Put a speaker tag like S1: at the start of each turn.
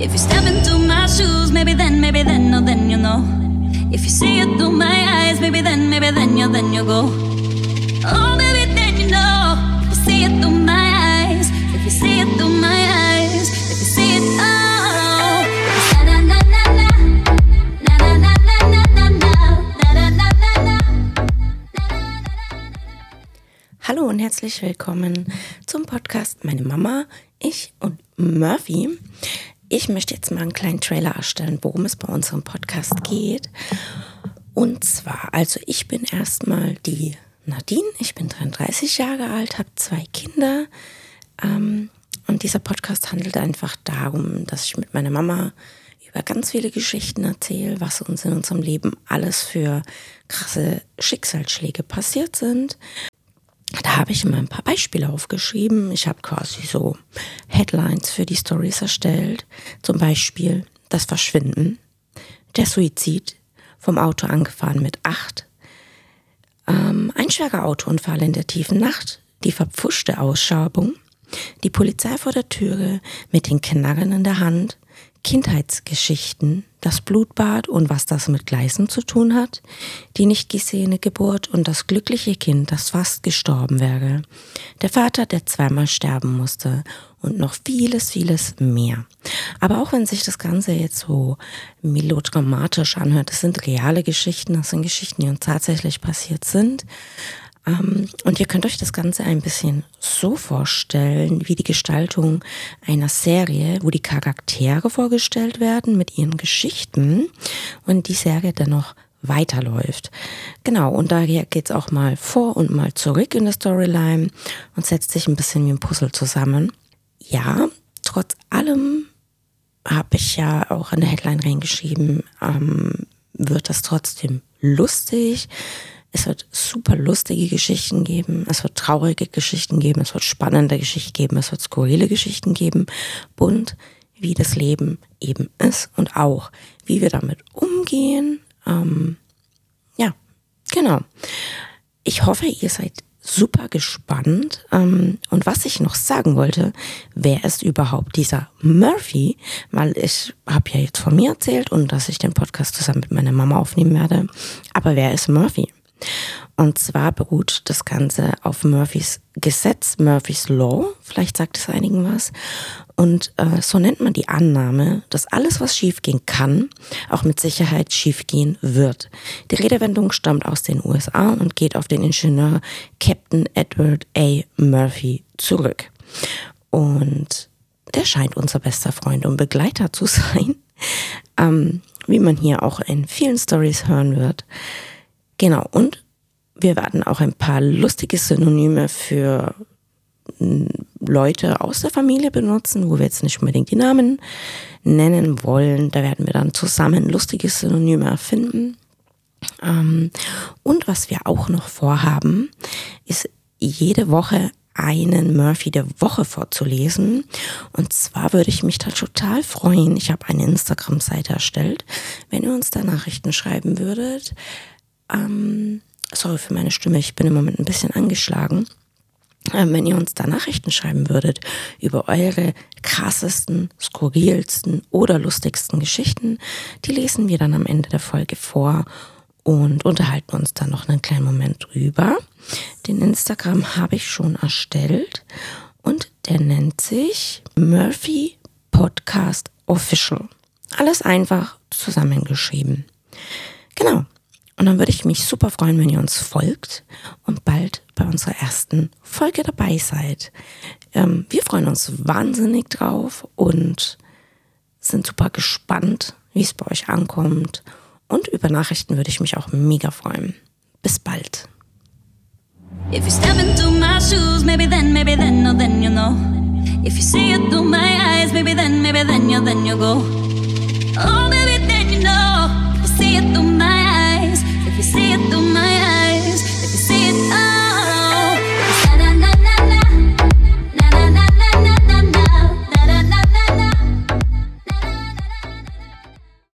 S1: If you step into my shoes, maybe then, maybe then, no, then you know. If you see it through my eyes, maybe then, maybe then you, then you go. Oh, maybe then you know. If you see it through my eyes, if you see it through my eyes, if you see it, oh. Na na, na na na na na na, na na na na na.
S2: Hallo und herzlich willkommen zum Podcast Meine Mama, ich und Murphy. Ich möchte jetzt mal einen kleinen Trailer erstellen, worum es bei unserem Podcast geht. Und zwar, also ich bin erstmal die Nadine, ich bin 33 Jahre alt, habe zwei Kinder. Ähm, und dieser Podcast handelt einfach darum, dass ich mit meiner Mama über ganz viele Geschichten erzähle, was uns in unserem Leben alles für krasse Schicksalsschläge passiert sind. Habe ich immer ein paar Beispiele aufgeschrieben. Ich habe quasi so Headlines für die Stories erstellt. Zum Beispiel das Verschwinden, der Suizid, vom Auto angefahren mit acht, ähm, ein schwerer Autounfall in der tiefen Nacht, die verpfuschte Ausschabung, die Polizei vor der Türe mit den Knarren in der Hand, Kindheitsgeschichten, das Blutbad und was das mit Gleisen zu tun hat, die nicht gesehene Geburt und das glückliche Kind, das fast gestorben wäre, der Vater, der zweimal sterben musste und noch vieles, vieles mehr. Aber auch wenn sich das Ganze jetzt so melodramatisch anhört, das sind reale Geschichten, das sind Geschichten, die uns tatsächlich passiert sind. Ähm, und ihr könnt euch das Ganze ein bisschen so vorstellen, wie die Gestaltung einer Serie, wo die Charaktere vorgestellt werden mit ihren Geschichten und die Serie dann noch weiterläuft. Genau, und daher geht's auch mal vor und mal zurück in der Storyline und setzt sich ein bisschen wie ein Puzzle zusammen. Ja, trotz allem habe ich ja auch in der Headline reingeschrieben, ähm, wird das trotzdem lustig. Es wird super lustige Geschichten geben, es wird traurige Geschichten geben, es wird spannende Geschichten geben, es wird skurrile Geschichten geben, bunt, wie das Leben eben ist und auch, wie wir damit umgehen. Ähm, ja, genau. Ich hoffe, ihr seid super gespannt. Ähm, und was ich noch sagen wollte, wer ist überhaupt dieser Murphy? Weil ich habe ja jetzt von mir erzählt und dass ich den Podcast zusammen mit meiner Mama aufnehmen werde. Aber wer ist Murphy? Und zwar beruht das Ganze auf Murphys Gesetz, Murphys Law. Vielleicht sagt es einigen was. Und äh, so nennt man die Annahme, dass alles, was schiefgehen kann, auch mit Sicherheit schiefgehen wird. Die Redewendung stammt aus den USA und geht auf den Ingenieur Captain Edward A. Murphy zurück. Und der scheint unser bester Freund und Begleiter zu sein, ähm, wie man hier auch in vielen Stories hören wird. Genau, und wir werden auch ein paar lustige Synonyme für hm, Leute aus der Familie benutzen, wo wir jetzt nicht unbedingt die Namen nennen wollen. Da werden wir dann zusammen lustige Synonyme erfinden. Ähm, und was wir auch noch vorhaben, ist jede Woche einen Murphy der Woche vorzulesen. Und zwar würde ich mich da total freuen. Ich habe eine Instagram-Seite erstellt. Wenn ihr uns da Nachrichten schreiben würdet, ähm, sorry für meine Stimme, ich bin im Moment ein bisschen angeschlagen. Ähm, wenn ihr uns da Nachrichten schreiben würdet über eure krassesten, skurrilsten oder lustigsten Geschichten, die lesen wir dann am Ende der Folge vor und unterhalten uns dann noch einen kleinen Moment drüber. Den Instagram habe ich schon erstellt und der nennt sich Murphy Podcast Official. Alles einfach zusammengeschrieben. Genau. Und dann würde ich mich super freuen, wenn ihr uns folgt und bald bei unserer ersten Folge dabei seid. Ähm, wir freuen uns wahnsinnig drauf und sind super gespannt, wie es bei euch ankommt. Und über Nachrichten würde ich mich auch mega freuen. Bis bald.
S1: If you step into my shoes, maybe then, maybe then, no, then you know. If you see it through my eyes, maybe then, maybe then, you, then you go.